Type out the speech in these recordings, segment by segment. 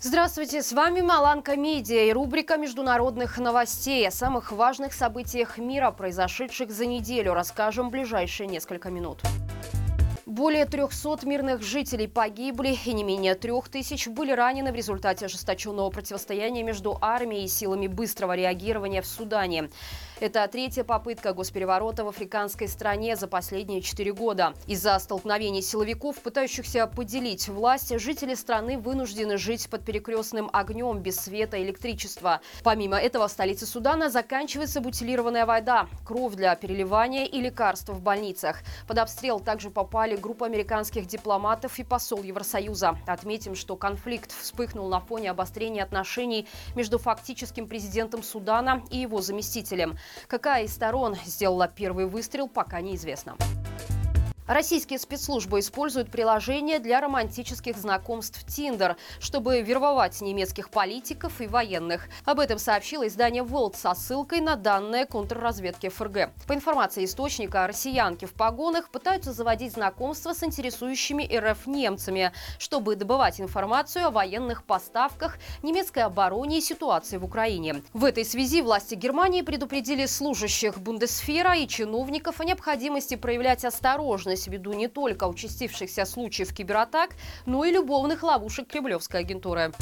Здравствуйте, с вами Маланка Медиа и рубрика международных новостей. О самых важных событиях мира, произошедших за неделю, расскажем в ближайшие несколько минут. Более 300 мирных жителей погибли и не менее трех тысяч были ранены в результате ожесточенного противостояния между армией и силами быстрого реагирования в Судане. Это третья попытка госпереворота в африканской стране за последние четыре года. Из-за столкновений силовиков, пытающихся поделить власть, жители страны вынуждены жить под перекрестным огнем без света и электричества. Помимо этого в столице Судана заканчивается бутилированная вода, кровь для переливания и лекарства в больницах. Под обстрел также попали группа американских дипломатов и посол Евросоюза. Отметим, что конфликт вспыхнул на фоне обострения отношений между фактическим президентом Судана и его заместителем. Какая из сторон сделала первый выстрел, пока неизвестно. Российские спецслужбы используют приложение для романтических знакомств Tinder, чтобы вербовать немецких политиков и военных. Об этом сообщило издание World со ссылкой на данные контрразведки ФРГ. По информации источника, россиянки в погонах пытаются заводить знакомства с интересующими РФ немцами, чтобы добывать информацию о военных поставках, немецкой обороне и ситуации в Украине. В этой связи власти Германии предупредили служащих Бундесфера и чиновников о необходимости проявлять осторожность имелось в виду не только участившихся случаев кибератак, но и любовных ловушек кремлевской агентуры.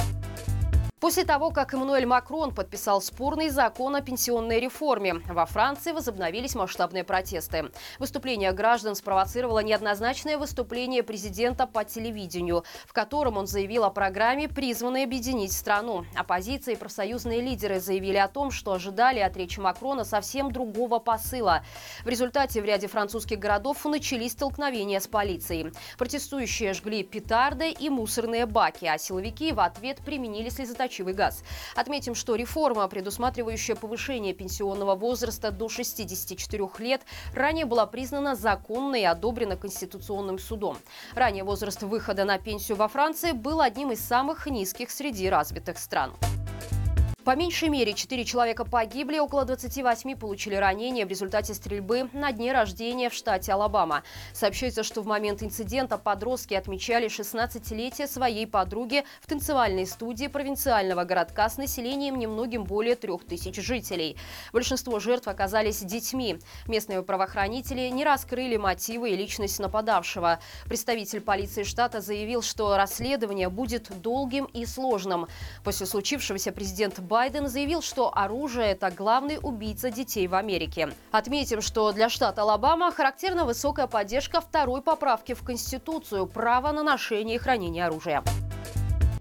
После того, как Эммануэль Макрон подписал спорный закон о пенсионной реформе, во Франции возобновились масштабные протесты. Выступление граждан спровоцировало неоднозначное выступление президента по телевидению, в котором он заявил о программе, призванной объединить страну. Оппозиция и профсоюзные лидеры заявили о том, что ожидали от речи Макрона совсем другого посыла. В результате в ряде французских городов начались столкновения с полицией. Протестующие жгли петарды и мусорные баки, а силовики в ответ применили слезоточивые слезоточивый газ. Отметим, что реформа, предусматривающая повышение пенсионного возраста до 64 лет, ранее была признана законной и одобрена Конституционным судом. Ранее возраст выхода на пенсию во Франции был одним из самых низких среди развитых стран. По меньшей мере 4 человека погибли, около 28 получили ранения в результате стрельбы на дне рождения в штате Алабама. Сообщается, что в момент инцидента подростки отмечали 16-летие своей подруги в танцевальной студии провинциального городка с населением немногим более 3000 жителей. Большинство жертв оказались детьми. Местные правоохранители не раскрыли мотивы и личность нападавшего. Представитель полиции штата заявил, что расследование будет долгим и сложным. После случившегося президент Байден Байден заявил, что оружие – это главный убийца детей в Америке. Отметим, что для штата Алабама характерна высокая поддержка второй поправки в Конституцию – право на ношение и хранение оружия.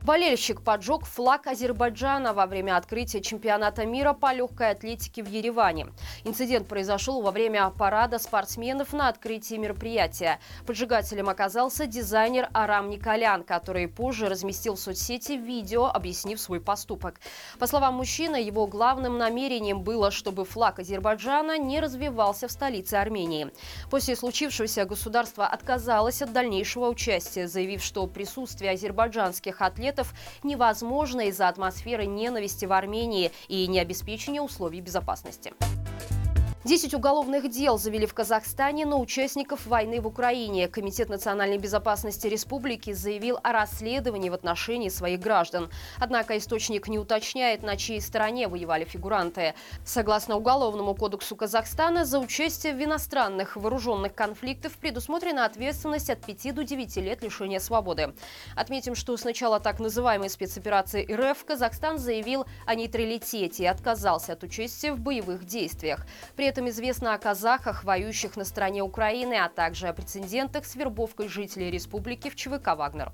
Болельщик поджег флаг Азербайджана во время открытия чемпионата мира по легкой атлетике в Ереване. Инцидент произошел во время парада спортсменов на открытии мероприятия. Поджигателем оказался дизайнер Арам Николян, который позже разместил в соцсети видео, объяснив свой поступок. По словам мужчины, его главным намерением было, чтобы флаг Азербайджана не развивался в столице Армении. После случившегося государство отказалось от дальнейшего участия, заявив, что присутствие азербайджанских атлетов приоритетов невозможно из-за атмосферы ненависти в Армении и необеспечения условий безопасности. Десять уголовных дел завели в Казахстане на участников войны в Украине. Комитет национальной безопасности республики заявил о расследовании в отношении своих граждан. Однако источник не уточняет, на чьей стороне воевали фигуранты. Согласно Уголовному кодексу Казахстана, за участие в иностранных вооруженных конфликтах предусмотрена ответственность от 5 до 9 лет лишения свободы. Отметим, что с начала так называемой спецоперации РФ Казахстан заявил о нейтралитете и отказался от участия в боевых действиях. При этом известно о казахах, воюющих на стороне Украины, а также о прецедентах с вербовкой жителей республики в ЧВК «Вагнер».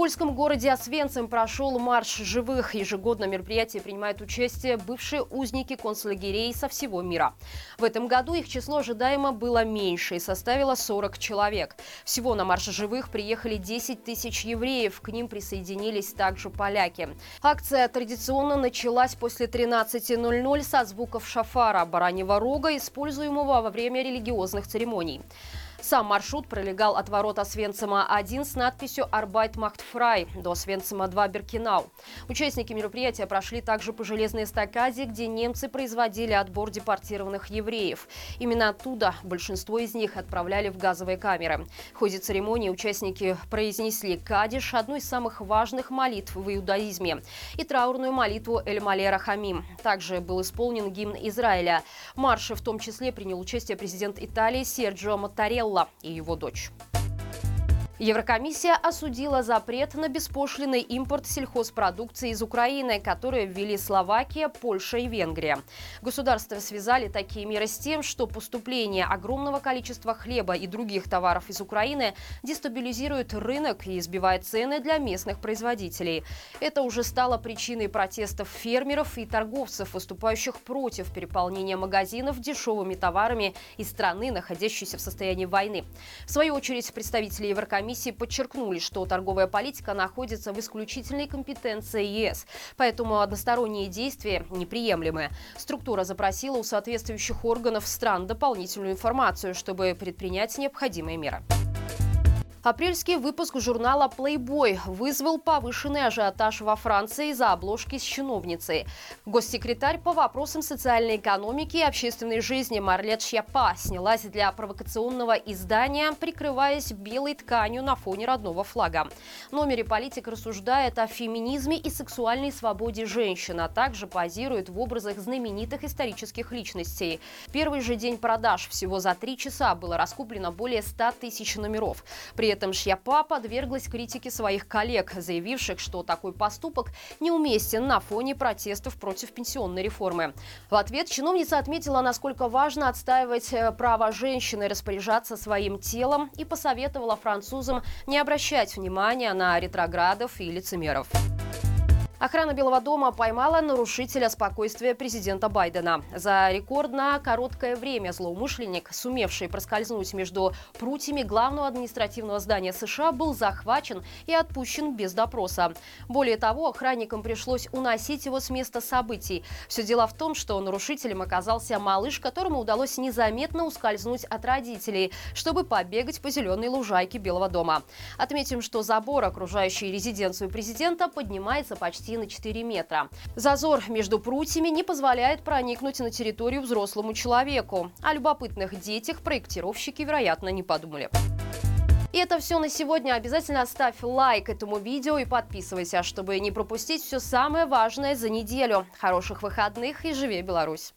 Польском городе Освенцим прошел марш живых. Ежегодно мероприятие принимают участие бывшие узники концлагерей со всего мира. В этом году их число ожидаемо было меньше и составило 40 человек. Всего на марш живых приехали 10 тысяч евреев. К ним присоединились также поляки. Акция традиционно началась после 13.00 со звуков шафара, бараньего рога, используемого во время религиозных церемоний. Сам маршрут пролегал от ворота Свенцима-1 с надписью «Арбайт Махт Фрай» до Свенцима-2 Беркинау. Участники мероприятия прошли также по железной эстакаде, где немцы производили отбор депортированных евреев. Именно оттуда большинство из них отправляли в газовые камеры. В ходе церемонии участники произнесли «Кадиш» – одну из самых важных молитв в иудаизме, и траурную молитву «Эль-Малера Хамим». Также был исполнен гимн Израиля. Марше в том числе принял участие президент Италии Серджио Моттарелла Мелла и его дочь. Еврокомиссия осудила запрет на беспошлиный импорт сельхозпродукции из Украины, которые ввели Словакия, Польша и Венгрия. Государства связали такие меры с тем, что поступление огромного количества хлеба и других товаров из Украины дестабилизирует рынок и избивает цены для местных производителей. Это уже стало причиной протестов фермеров и торговцев, выступающих против переполнения магазинов дешевыми товарами из страны, находящейся в состоянии войны. В свою очередь, представители Еврокомиссии комиссии подчеркнули, что торговая политика находится в исключительной компетенции ЕС, поэтому односторонние действия неприемлемы. Структура запросила у соответствующих органов стран дополнительную информацию, чтобы предпринять необходимые меры. Апрельский выпуск журнала Playboy вызвал повышенный ажиотаж во Франции из-за обложки с чиновницей. Госсекретарь по вопросам социальной экономики и общественной жизни Марлет Шьяпа снялась для провокационного издания, прикрываясь белой тканью на фоне родного флага. В номере политик рассуждает о феминизме и сексуальной свободе женщин, а также позирует в образах знаменитых исторических личностей. Первый же день продаж всего за три часа было раскуплено более 100 тысяч номеров. При этом Шьяпа подверглась критике своих коллег, заявивших, что такой поступок неуместен на фоне протестов против пенсионной реформы. В ответ чиновница отметила, насколько важно отстаивать э, право женщины распоряжаться своим телом и посоветовала французам не обращать внимания на ретроградов и лицемеров. Охрана Белого дома поймала нарушителя спокойствия президента Байдена. За рекордно короткое время злоумышленник, сумевший проскользнуть между прутьями главного административного здания США, был захвачен и отпущен без допроса. Более того, охранникам пришлось уносить его с места событий. Все дело в том, что нарушителем оказался малыш, которому удалось незаметно ускользнуть от родителей, чтобы побегать по зеленой лужайке Белого дома. Отметим, что забор, окружающий резиденцию президента, поднимается почти почти на 4 метра. Зазор между прутьями не позволяет проникнуть на территорию взрослому человеку. О любопытных детях проектировщики, вероятно, не подумали. И это все на сегодня. Обязательно ставь лайк этому видео и подписывайся, чтобы не пропустить все самое важное за неделю. Хороших выходных и живи Беларусь!